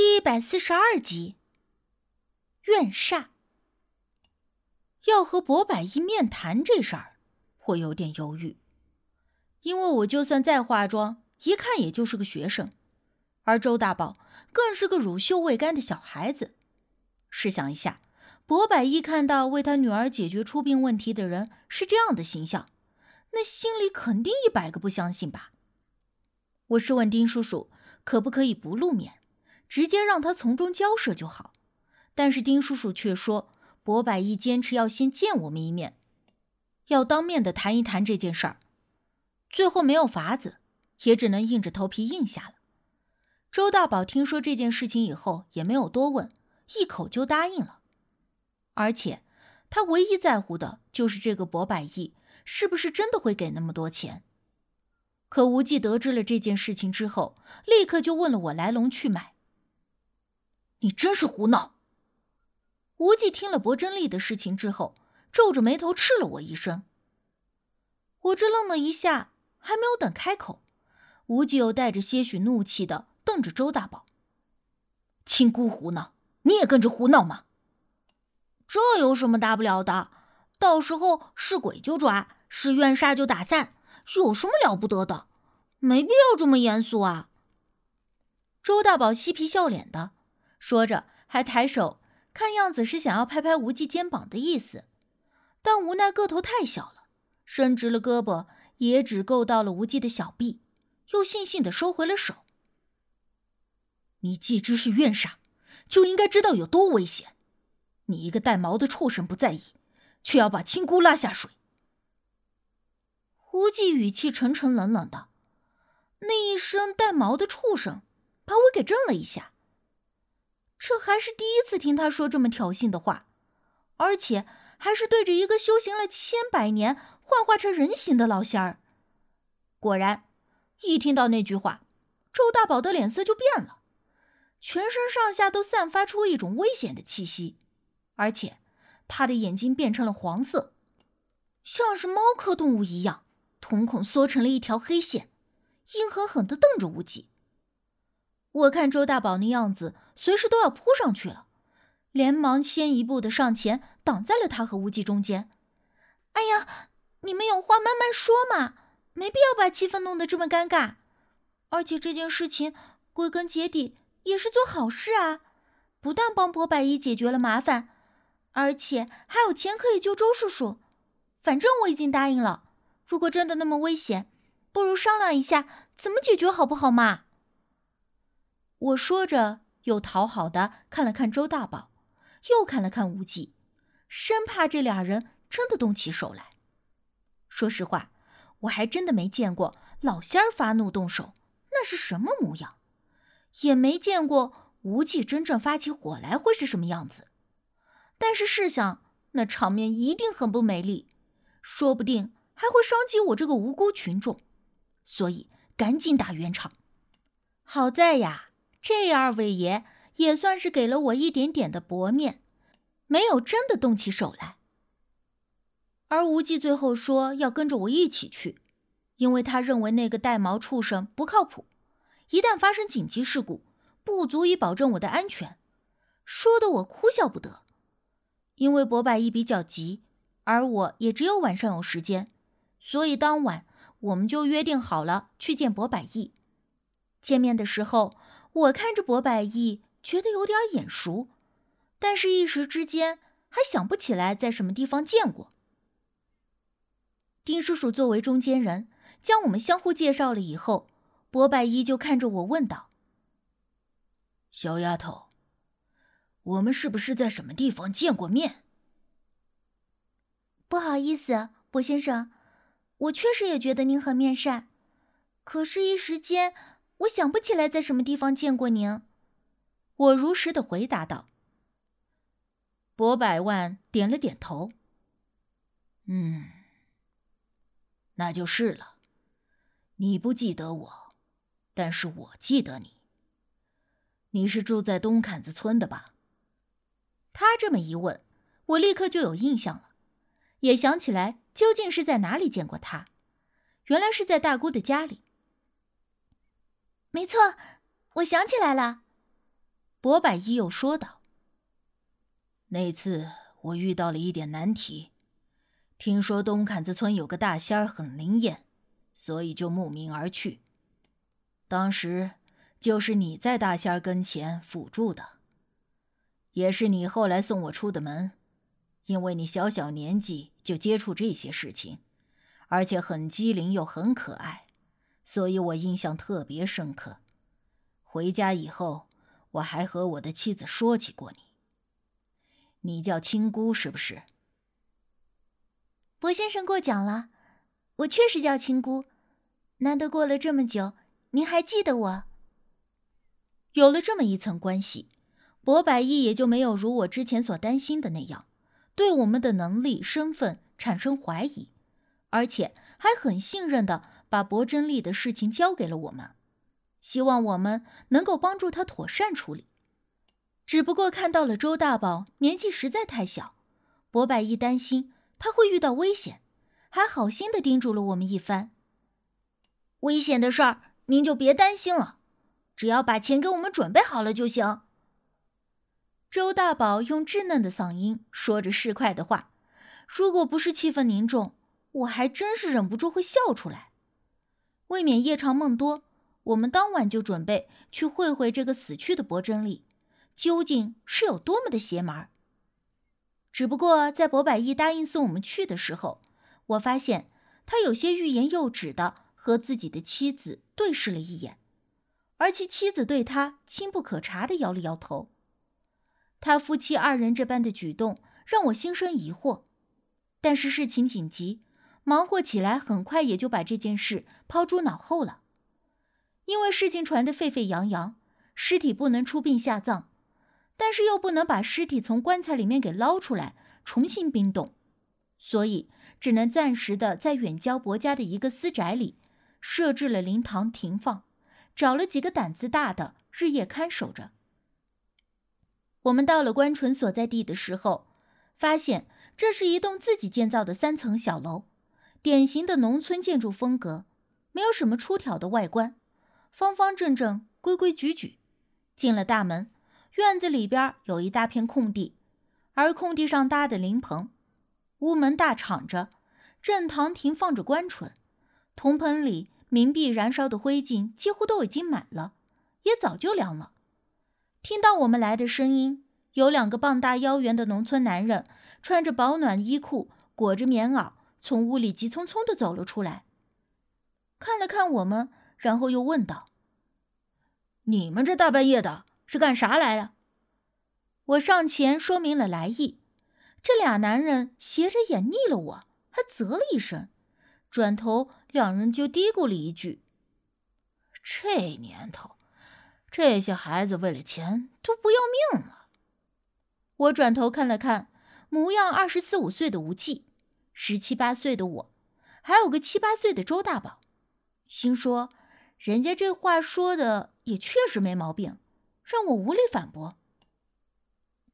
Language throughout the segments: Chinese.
第一百四十二集，怨煞。要和博百一面谈这事儿，我有点犹豫，因为我就算再化妆，一看也就是个学生，而周大宝更是个乳臭未干的小孩子。试想一下，博百一看到为他女儿解决出殡问题的人是这样的形象，那心里肯定一百个不相信吧。我是问丁叔叔，可不可以不露面，直接让他从中交涉就好？但是丁叔叔却说，博百亿坚持要先见我们一面，要当面的谈一谈这件事儿。最后没有法子，也只能硬着头皮应下了。周大宝听说这件事情以后，也没有多问，一口就答应了。而且他唯一在乎的就是这个博百亿是不是真的会给那么多钱。可无忌得知了这件事情之后，立刻就问了我来龙去脉。你真是胡闹！无忌听了博真丽的事情之后，皱着眉头斥了我一声。我这愣了一下，还没有等开口，无忌又带着些许怒气的瞪着周大宝：“亲姑胡闹，你也跟着胡闹吗？这有什么大不了的？到时候是鬼就抓，是怨煞就打散。”有什么了不得的？没必要这么严肃啊！周大宝嬉皮笑脸的说着，还抬手，看样子是想要拍拍无忌肩膀的意思，但无奈个头太小了，伸直了胳膊也只够到了无忌的小臂，又悻悻的收回了手。你既知是怨煞，就应该知道有多危险。你一个带毛的畜生不在意，却要把亲姑拉下水。无忌语气沉沉冷冷的，那一声带毛的畜生，把我给震了一下。还是第一次听他说这么挑衅的话，而且还是对着一个修行了千百年、幻化成人形的老仙儿。果然，一听到那句话，周大宝的脸色就变了，全身上下都散发出一种危险的气息，而且他的眼睛变成了黄色，像是猫科动物一样。瞳孔缩成了一条黑线，阴狠狠的瞪着无忌。我看周大宝那样子，随时都要扑上去了，连忙先一步的上前挡在了他和无忌中间。哎呀，你们有话慢慢说嘛，没必要把气氛弄得这么尴尬。而且这件事情归根结底也是做好事啊，不但帮博百一解决了麻烦，而且还有钱可以救周叔叔。反正我已经答应了。如果真的那么危险，不如商量一下怎么解决，好不好嘛？我说着，又讨好的看了看周大宝，又看了看无忌，生怕这俩人真的动起手来。说实话，我还真的没见过老仙儿发怒动手，那是什么模样？也没见过无忌真正发起火来会是什么样子。但是试想，那场面一定很不美丽，说不定……还会伤及我这个无辜群众，所以赶紧打圆场。好在呀，这二位爷也算是给了我一点点的薄面，没有真的动起手来。而无忌最后说要跟着我一起去，因为他认为那个带毛畜生不靠谱，一旦发生紧急事故，不足以保证我的安全。说的我哭笑不得，因为博百一比较急，而我也只有晚上有时间。所以当晚我们就约定好了去见博百亿。见面的时候，我看着博百亿，觉得有点眼熟，但是一时之间还想不起来在什么地方见过。丁叔叔作为中间人，将我们相互介绍了以后，博百亿就看着我问道：“小丫头，我们是不是在什么地方见过面？”不好意思，博先生。我确实也觉得您很面善，可是，一时间我想不起来在什么地方见过您。我如实的回答道。博百万点了点头。嗯，那就是了。你不记得我，但是我记得你。你是住在东坎子村的吧？他这么一问，我立刻就有印象了，也想起来。究竟是在哪里见过他？原来是在大姑的家里。没错，我想起来了。博百一又说道：“那次我遇到了一点难题，听说东坎子村有个大仙儿很灵验，所以就慕名而去。当时就是你在大仙儿跟前辅助的，也是你后来送我出的门，因为你小小年纪就接触这些事情，而且很机灵又很可爱，所以我印象特别深刻。回家以后。”我还和我的妻子说起过你。你叫青姑是不是？薄先生过奖了，我确实叫青姑。难得过了这么久，您还记得我。有了这么一层关系，薄百亿也就没有如我之前所担心的那样，对我们的能力、身份产生怀疑，而且还很信任的把博真丽的事情交给了我们。希望我们能够帮助他妥善处理。只不过看到了周大宝年纪实在太小，博百一担心他会遇到危险，还好心的叮嘱了我们一番。危险的事儿您就别担心了，只要把钱给我们准备好了就行。周大宝用稚嫩的嗓音说着市侩的话，如果不是气氛凝重，我还真是忍不住会笑出来。未免夜长梦多。我们当晚就准备去会会这个死去的博真理，究竟是有多么的邪门儿？只不过在博百亿答应送我们去的时候，我发现他有些欲言又止的和自己的妻子对视了一眼，而其妻子对他轻不可察的摇了摇头。他夫妻二人这般的举动让我心生疑惑，但是事情紧急，忙活起来很快也就把这件事抛诸脑后了。因为事情传得沸沸扬扬，尸体不能出殡下葬，但是又不能把尸体从棺材里面给捞出来重新冰冻，所以只能暂时的在远郊伯家的一个私宅里设置了灵堂停放，找了几个胆子大的日夜看守着。我们到了关纯所在地的时候，发现这是一栋自己建造的三层小楼，典型的农村建筑风格，没有什么出挑的外观。方方正正，规规矩矩。进了大门，院子里边有一大片空地，而空地上搭的灵棚，屋门大敞着，正堂停放着棺椁，铜盆里冥币燃烧的灰烬几乎都已经满了，也早就凉了。听到我们来的声音，有两个膀大腰圆的农村男人，穿着保暖衣裤，裹着棉袄，从屋里急匆匆的走了出来，看了看我们。然后又问道：“你们这大半夜的，是干啥来了？”我上前说明了来意。这俩男人斜着眼睨了我，还啧了一声，转头两人就嘀咕了一句：“这年头，这些孩子为了钱都不要命了。”我转头看了看模样二十四五岁的吴忌，十七八岁的我，还有个七八岁的周大宝，心说。人家这话说的也确实没毛病，让我无力反驳。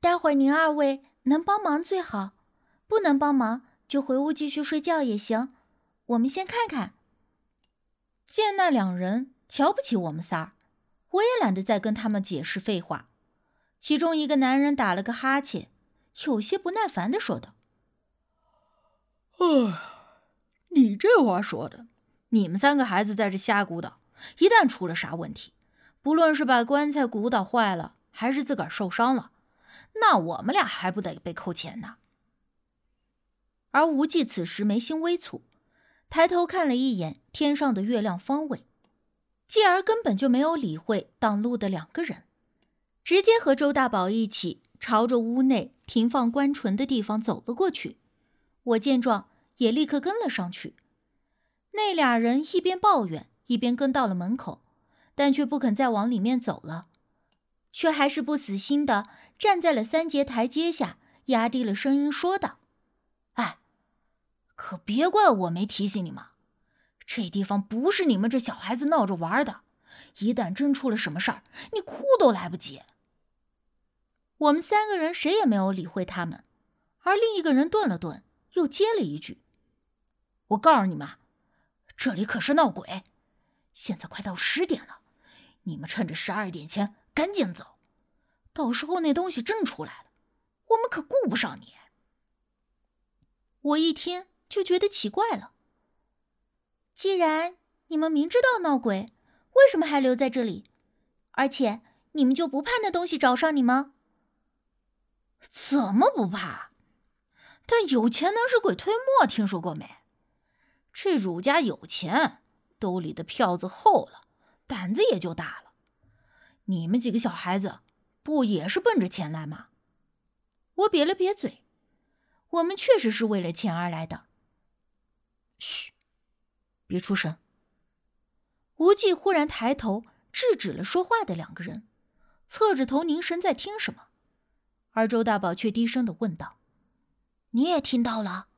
待会儿您二位能帮忙最好，不能帮忙就回屋继续睡觉也行。我们先看看。见那两人瞧不起我们仨，我也懒得再跟他们解释废话。其中一个男人打了个哈欠，有些不耐烦的说道：“哎，你这话说的，你们三个孩子在这瞎鼓捣。”一旦出了啥问题，不论是把棺材鼓捣坏了，还是自个儿受伤了，那我们俩还不得被扣钱呢？而无忌此时眉心微蹙，抬头看了一眼天上的月亮方位，继而根本就没有理会挡路的两个人，直接和周大宝一起朝着屋内停放棺纯的地方走了过去。我见状，也立刻跟了上去。那俩人一边抱怨。一边跟到了门口，但却不肯再往里面走了，却还是不死心的站在了三节台阶下，压低了声音说道：“哎，可别怪我没提醒你们，这地方不是你们这小孩子闹着玩的，一旦真出了什么事儿，你哭都来不及。”我们三个人谁也没有理会他们，而另一个人顿了顿，又接了一句：“我告诉你们，这里可是闹鬼。”现在快到十点了，你们趁着十二点前赶紧走，到时候那东西真出来了，我们可顾不上你。我一听就觉得奇怪了。既然你们明知道闹鬼，为什么还留在这里？而且你们就不怕那东西找上你吗？怎么不怕？但有钱能使鬼推磨，听说过没？这儒家有钱，兜里的票子厚了，胆子也就大了。你们几个小孩子，不也是奔着钱来吗？我瘪了瘪嘴，我们确实是为了钱而来的。嘘，别出声。无忌忽然抬头制止了说话的两个人，侧着头凝神在听什么。而周大宝却低声的问道：“你也听到了？”